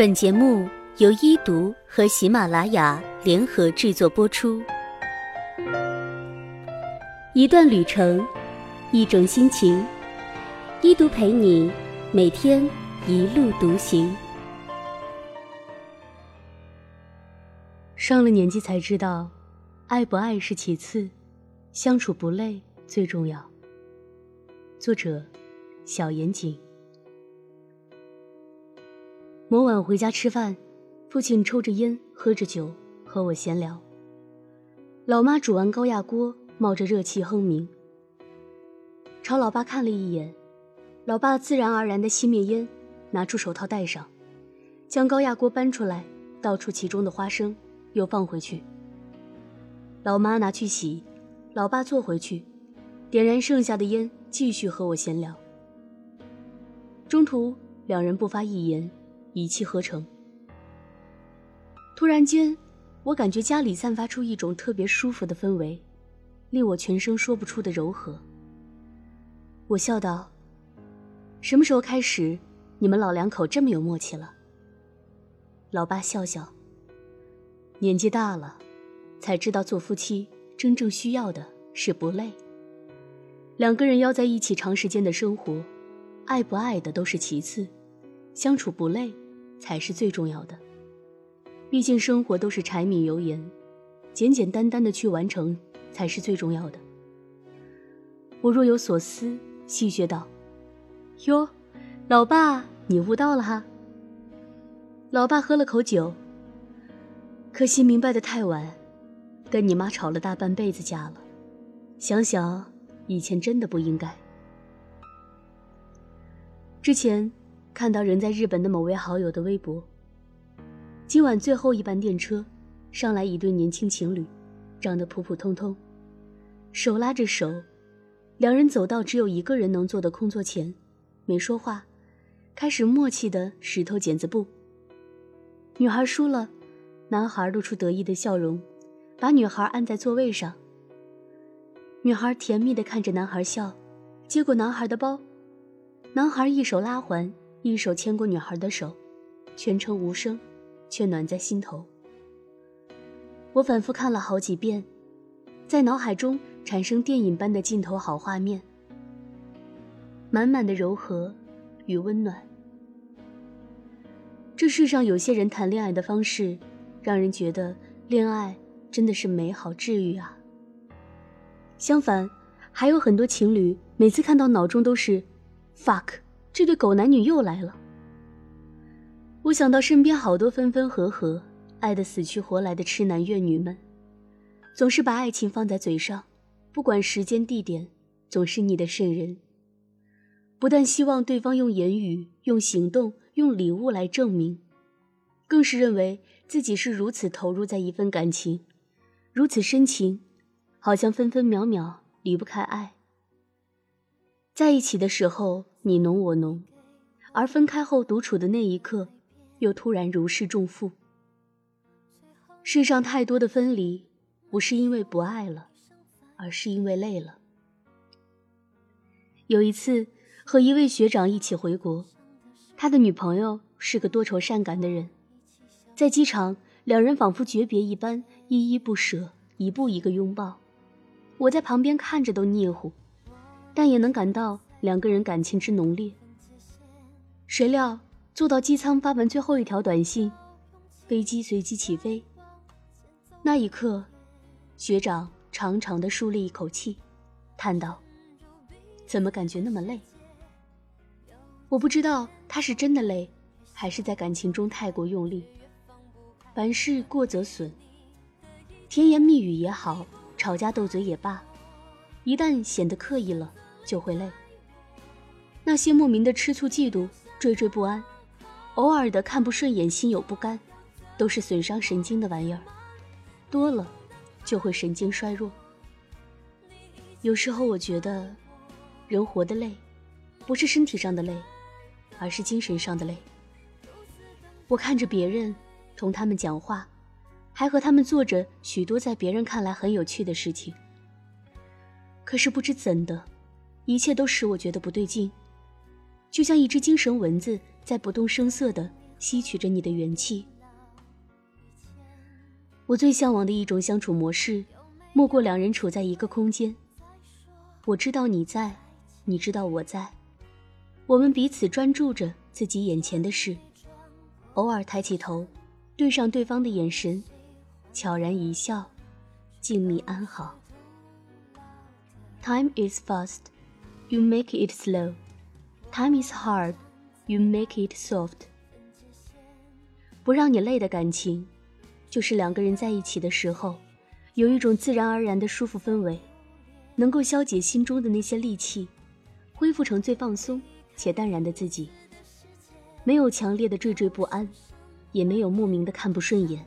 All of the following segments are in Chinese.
本节目由一读和喜马拉雅联合制作播出。一段旅程，一种心情，一读陪你每天一路独行。上了年纪才知道，爱不爱是其次，相处不累最重要。作者：小严谨。某晚回家吃饭，父亲抽着烟，喝着酒，和我闲聊。老妈煮完高压锅，冒着热气哼鸣。朝老爸看了一眼，老爸自然而然地熄灭烟，拿出手套戴上，将高压锅搬出来，倒出其中的花生，又放回去。老妈拿去洗，老爸坐回去，点燃剩下的烟，继续和我闲聊。中途两人不发一言。一气呵成。突然间，我感觉家里散发出一种特别舒服的氛围，令我全身说不出的柔和。我笑道：“什么时候开始，你们老两口这么有默契了？”老爸笑笑：“年纪大了，才知道做夫妻真正需要的是不累。两个人要在一起长时间的生活，爱不爱的都是其次。”相处不累，才是最重要的。毕竟生活都是柴米油盐，简简单单的去完成才是最重要的。我若有所思，戏谑道：“哟，老爸，你悟到了哈。”老爸喝了口酒。可惜明白的太晚，跟你妈吵了大半辈子架了。想想以前真的不应该。之前。看到人在日本的某位好友的微博。今晚最后一班电车，上来一对年轻情侣，长得普普通通，手拉着手，两人走到只有一个人能坐的空座前，没说话，开始默契的石头剪子布。女孩输了，男孩露出得意的笑容，把女孩按在座位上。女孩甜蜜的看着男孩笑，接过男孩的包，男孩一手拉环。一手牵过女孩的手，全程无声，却暖在心头。我反复看了好几遍，在脑海中产生电影般的镜头好画面，满满的柔和与温暖。这世上有些人谈恋爱的方式，让人觉得恋爱真的是美好治愈啊。相反，还有很多情侣每次看到脑中都是 fuck。这对狗男女又来了。我想到身边好多分分合合、爱得死去活来的痴男怨女们，总是把爱情放在嘴上，不管时间地点，总是腻得渗人。不但希望对方用言语、用行动、用礼物来证明，更是认为自己是如此投入在一份感情，如此深情，好像分分秒秒离不开爱。在一起的时候。你侬我侬，而分开后独处的那一刻，又突然如释重负。世上太多的分离，不是因为不爱了，而是因为累了。有一次和一位学长一起回国，他的女朋友是个多愁善感的人，在机场，两人仿佛诀别一般，依依不舍，一步一个拥抱。我在旁边看着都腻乎，但也能感到。两个人感情之浓烈。谁料坐到机舱发完最后一条短信，飞机随即起飞。那一刻，学长长长的舒了一口气，叹道：“怎么感觉那么累？”我不知道他是真的累，还是在感情中太过用力。凡事过则损，甜言蜜语也好，吵架斗嘴也罢，一旦显得刻意了，就会累。那些莫名的吃醋、嫉妒、惴惴不安，偶尔的看不顺眼、心有不甘，都是损伤神经的玩意儿，多了就会神经衰弱。有时候我觉得，人活得累，不是身体上的累，而是精神上的累。我看着别人，同他们讲话，还和他们做着许多在别人看来很有趣的事情，可是不知怎的，一切都使我觉得不对劲。就像一只精神蚊子在不动声色地吸取着你的元气。我最向往的一种相处模式，莫过两人处在一个空间。我知道你在，你知道我在，我们彼此专注着自己眼前的事，偶尔抬起头，对上对方的眼神，悄然一笑，静谧安好。Time is fast, you make it slow. Time is hard, you make it soft. 不让你累的感情。就是两个人在一起的时候，有一种自然而然的舒服氛围，能够消解心中的那些戾气，恢复成最放松且淡然的自己。没有强烈的惴惴不安，也没有莫名的看不顺眼，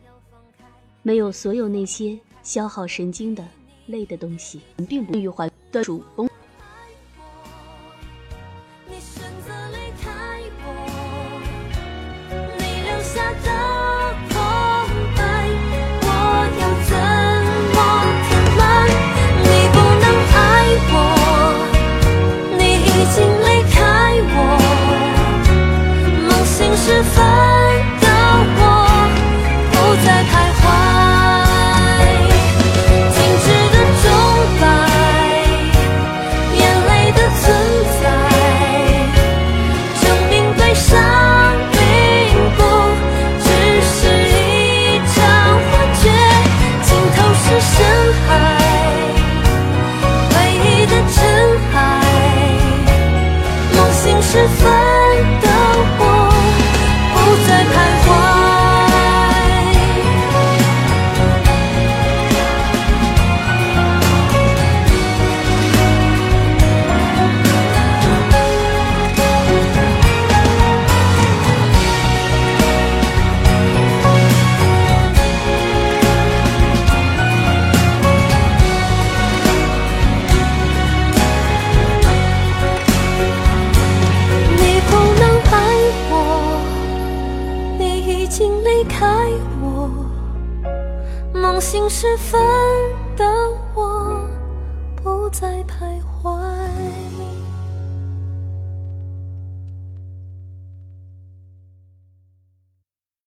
没有所有那些消耗神经的累的东西，并不欲还的主攻。梦醒时分的我不再徘徊。